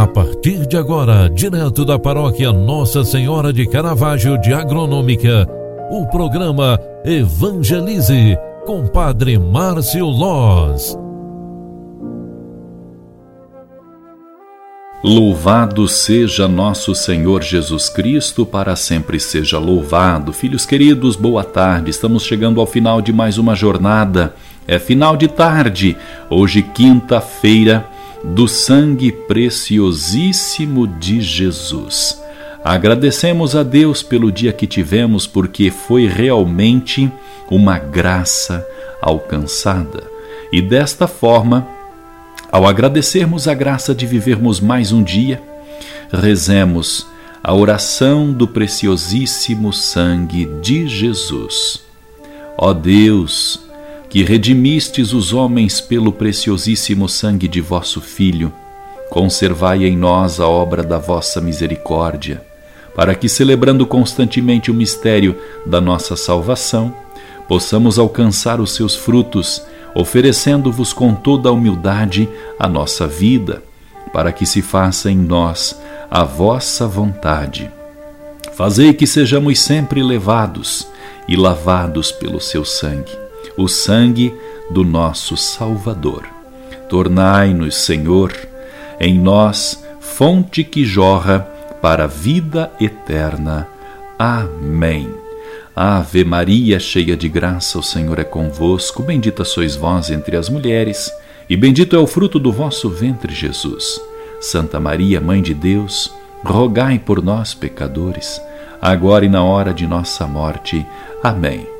A partir de agora, direto da paróquia Nossa Senhora de Caravaggio de Agronômica, o programa Evangelize com Padre Márcio Loz. Louvado seja nosso Senhor Jesus Cristo, para sempre seja louvado. Filhos queridos, boa tarde. Estamos chegando ao final de mais uma jornada. É final de tarde, hoje, quinta-feira do sangue preciosíssimo de Jesus. Agradecemos a Deus pelo dia que tivemos, porque foi realmente uma graça alcançada. E desta forma, ao agradecermos a graça de vivermos mais um dia, rezemos a oração do preciosíssimo sangue de Jesus. Ó Deus, que redimistes os homens pelo preciosíssimo sangue de vosso Filho, conservai em nós a obra da vossa misericórdia, para que, celebrando constantemente o mistério da nossa salvação, possamos alcançar os seus frutos, oferecendo-vos com toda a humildade a nossa vida, para que se faça em nós a vossa vontade. Fazei que sejamos sempre levados e lavados pelo seu sangue o sangue do nosso Salvador. Tornai-nos, Senhor, em nós fonte que jorra para a vida eterna. Amém. Ave Maria, cheia de graça, o Senhor é convosco. Bendita sois vós entre as mulheres, e bendito é o fruto do vosso ventre, Jesus. Santa Maria, Mãe de Deus, rogai por nós, pecadores, agora e na hora de nossa morte. Amém.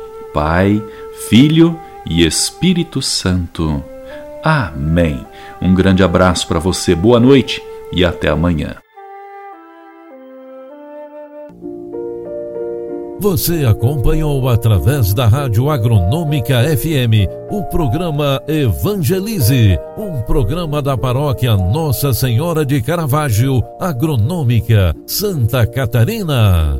Pai, Filho e Espírito Santo. Amém. Um grande abraço para você, boa noite e até amanhã. Você acompanhou através da Rádio Agronômica FM o programa Evangelize, um programa da paróquia Nossa Senhora de Caravaggio, Agronômica, Santa Catarina.